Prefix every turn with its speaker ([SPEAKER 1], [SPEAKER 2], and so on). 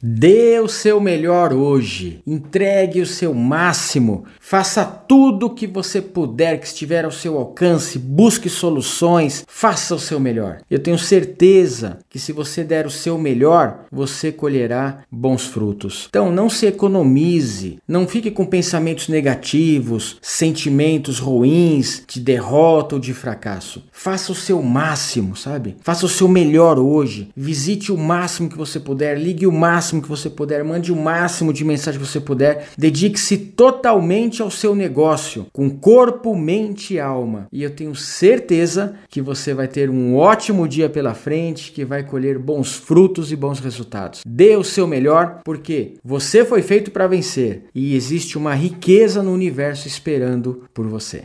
[SPEAKER 1] Dê o seu melhor hoje, entregue o seu máximo, faça tudo o que você puder, que estiver ao seu alcance, busque soluções, faça o seu melhor. Eu tenho certeza que se você der o seu melhor, você colherá bons frutos. Então não se economize, não fique com pensamentos negativos, sentimentos ruins de derrota ou de fracasso. Faça o seu máximo, sabe? Faça o seu melhor hoje. Visite o máximo que você puder, ligue o máximo que você puder, mande o máximo de mensagem que você puder. Dedique-se totalmente ao seu negócio, com corpo, mente e alma. E eu tenho certeza que você vai ter um ótimo dia pela frente, que vai colher bons frutos e bons resultados. Dê o seu melhor, porque você foi feito para vencer e existe uma riqueza no universo esperando por você.